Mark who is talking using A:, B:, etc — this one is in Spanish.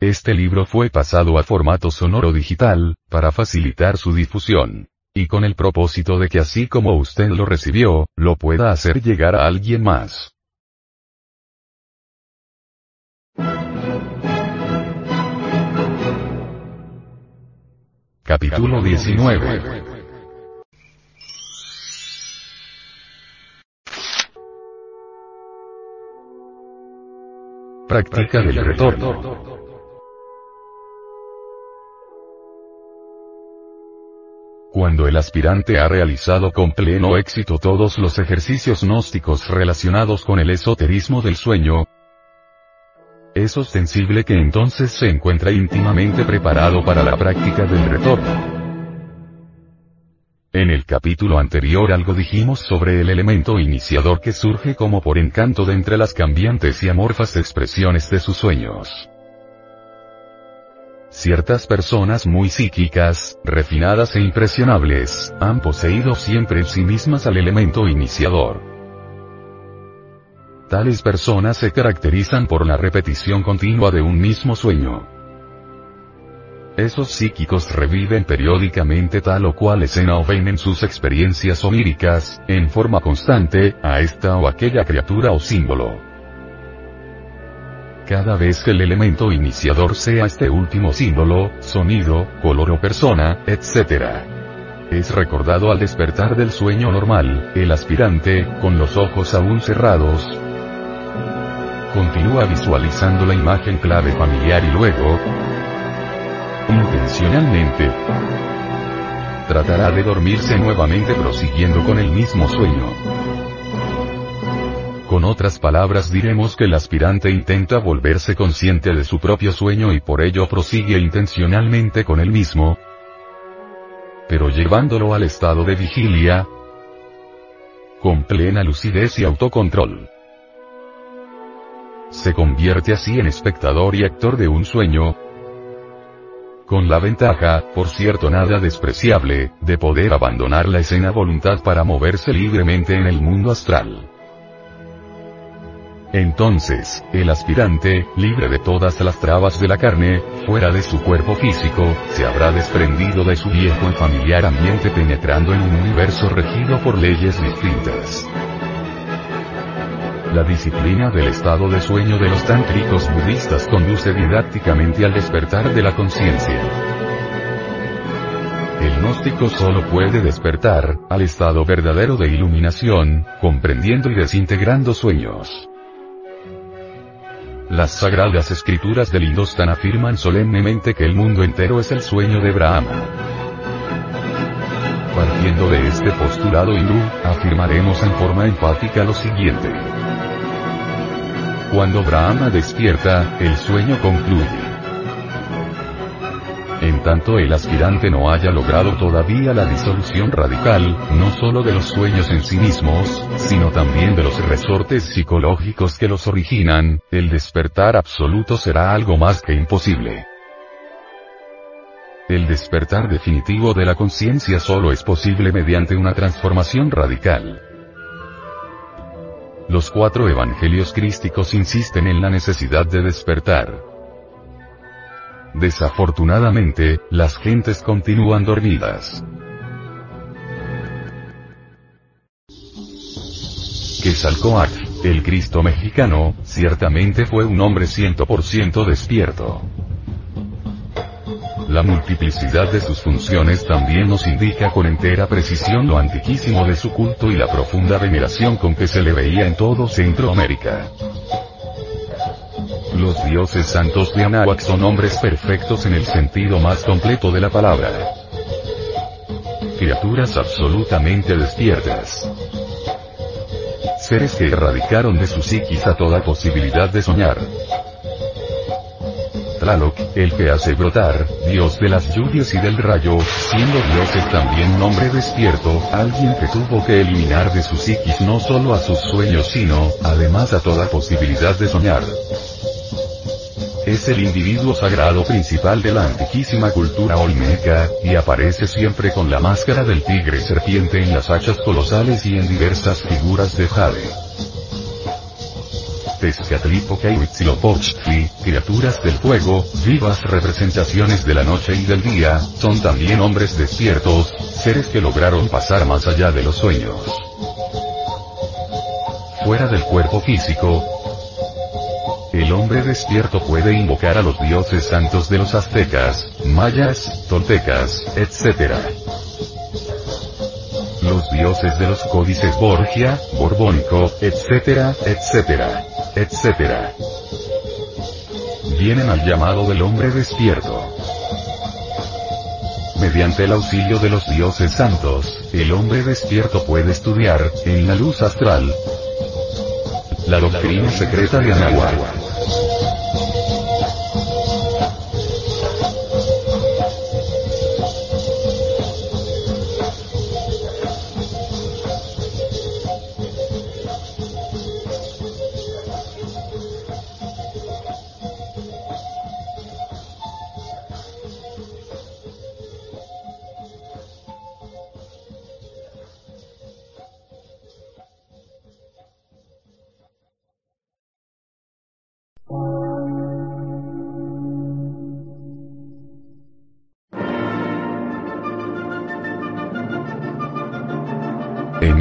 A: Este libro fue pasado a formato sonoro digital, para facilitar su difusión. Y con el propósito de que así como usted lo recibió, lo pueda hacer llegar a alguien más. Capítulo 19 Práctica del retorno. Cuando el aspirante ha realizado con pleno éxito todos los ejercicios gnósticos relacionados con el esoterismo del sueño, es ostensible que entonces se encuentra íntimamente preparado para la práctica del retorno. En el capítulo anterior algo dijimos sobre el elemento iniciador que surge como por encanto de entre las cambiantes y amorfas expresiones de sus sueños. Ciertas personas muy psíquicas, refinadas e impresionables, han poseído siempre en sí mismas al elemento iniciador. Tales personas se caracterizan por la repetición continua de un mismo sueño. Esos psíquicos reviven periódicamente tal o cual escena o ven en sus experiencias oníricas, en forma constante, a esta o aquella criatura o símbolo. Cada vez que el elemento iniciador sea este último símbolo, sonido, color o persona, etc. Es recordado al despertar del sueño normal, el aspirante, con los ojos aún cerrados, continúa visualizando la imagen clave familiar y luego, intencionalmente, tratará de dormirse nuevamente prosiguiendo con el mismo sueño. Con otras palabras diremos que el aspirante intenta volverse consciente de su propio sueño y por ello prosigue intencionalmente con el mismo, pero llevándolo al estado de vigilia, con plena lucidez y autocontrol. Se convierte así en espectador y actor de un sueño, con la ventaja, por cierto nada despreciable, de poder abandonar la escena voluntad para moverse libremente en el mundo astral. Entonces, el aspirante, libre de todas las trabas de la carne, fuera de su cuerpo físico, se habrá desprendido de su viejo y familiar ambiente penetrando en un universo regido por leyes distintas. La disciplina del estado de sueño de los tántricos budistas conduce didácticamente al despertar de la conciencia. El gnóstico solo puede despertar, al estado verdadero de iluminación, comprendiendo y desintegrando sueños. Las sagradas escrituras del Hindustan afirman solemnemente que el mundo entero es el sueño de Brahma. Partiendo de este postulado hindú, afirmaremos en forma enfática lo siguiente. Cuando Brahma despierta, el sueño concluye. En tanto el aspirante no haya logrado todavía la disolución radical, no solo de los sueños en sí mismos, sino también de los resortes psicológicos que los originan, el despertar absoluto será algo más que imposible. El despertar definitivo de la conciencia solo es posible mediante una transformación radical. Los cuatro evangelios crísticos insisten en la necesidad de despertar. Desafortunadamente, las gentes continúan dormidas. Quetzalcoatl, el Cristo mexicano, ciertamente fue un hombre 100% despierto. La multiplicidad de sus funciones también nos indica con entera precisión lo antiquísimo de su culto y la profunda veneración con que se le veía en todo Centroamérica. Los dioses santos de Anahuac son hombres perfectos en el sentido más completo de la palabra. criaturas absolutamente despiertas. Seres que erradicaron de su psiquis a toda posibilidad de soñar. Tlaloc, el que hace brotar, dios de las lluvias y del rayo, siendo dios es también nombre despierto, alguien que tuvo que eliminar de su psiquis no solo a sus sueños sino, además a toda posibilidad de soñar. Es el individuo sagrado principal de la antiquísima cultura olmeca, y aparece siempre con la máscara del tigre serpiente en las hachas colosales y en diversas figuras de jade. Tezcatlipoca y Huitzilopochtli, criaturas del fuego, vivas representaciones de la noche y del día, son también hombres despiertos, seres que lograron pasar más allá de los sueños. Fuera del cuerpo físico, el hombre despierto puede invocar a los dioses santos de los aztecas, mayas, toltecas, etc. Los dioses de los códices Borgia, Borbónico, etc., etc., etc. Vienen al llamado del hombre despierto. Mediante el auxilio de los dioses santos, el hombre despierto puede estudiar, en la luz astral, la doctrina secreta de Anahuac.